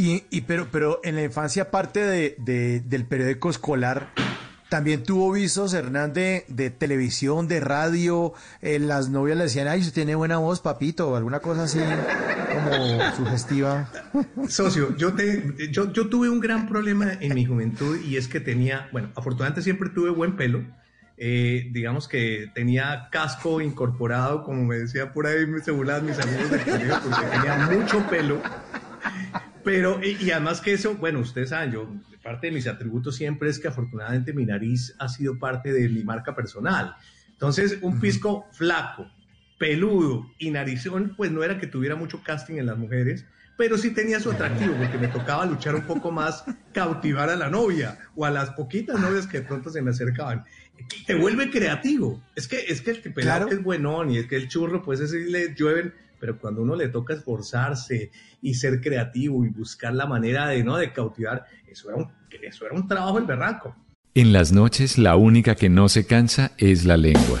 Y, y pero, pero en la infancia, aparte de, de- del periódico escolar, también tuvo visos, Hernán, de, de televisión, de radio. eh, las novias le decían, ay, usted tiene buena voz, papito, o alguna cosa así como sugestiva. Socio, yo, te, yo, yo tuve un gran problema en mi juventud y es que tenía, bueno, afortunadamente siempre tuve buen pelo. eh, digamos que tenía casco incorporado, como me decía por ahí, me burlaban mis amigos del colegio, porque tenía mucho pelo. Pero, y, y además que eso, bueno, ustedes saben, yo, parte de mis atributos siempre es que afortunadamente mi nariz ha sido parte de mi marca personal. Entonces, un pisco flaco, peludo y narizón, pues no era que tuviera mucho casting en las mujeres, pero sí tenía su atractivo, porque me tocaba luchar un poco más, cautivar a la novia o a las poquitas novias que de pronto se me acercaban. Y Te vuelve creativo. Es que, es que el pelado Claro. que es buenón y es que el churro, pues ese sí le llueven, pero cuando uno le toca esforzarse y ser creativo y buscar la manera de, ¿no? de cautivar, eso era un, eso era un trabajo el berraco. En las noches la única que no se cansa es la lengua.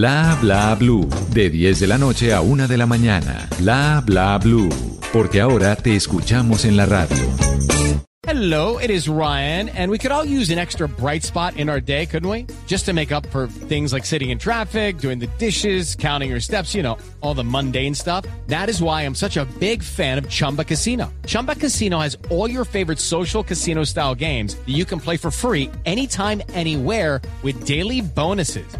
Bla bla blue, de 10 de la noche a 1 de la mañana. Bla bla blue, porque ahora te escuchamos en la radio. Hello, it is Ryan, and we could all use an extra bright spot in our day, couldn't we? Just to make up for things like sitting in traffic, doing the dishes, counting your steps, you know, all the mundane stuff. That is why I'm such a big fan of Chumba Casino. Chumba Casino has all your favorite social casino style games that you can play for free anytime, anywhere with daily bonuses.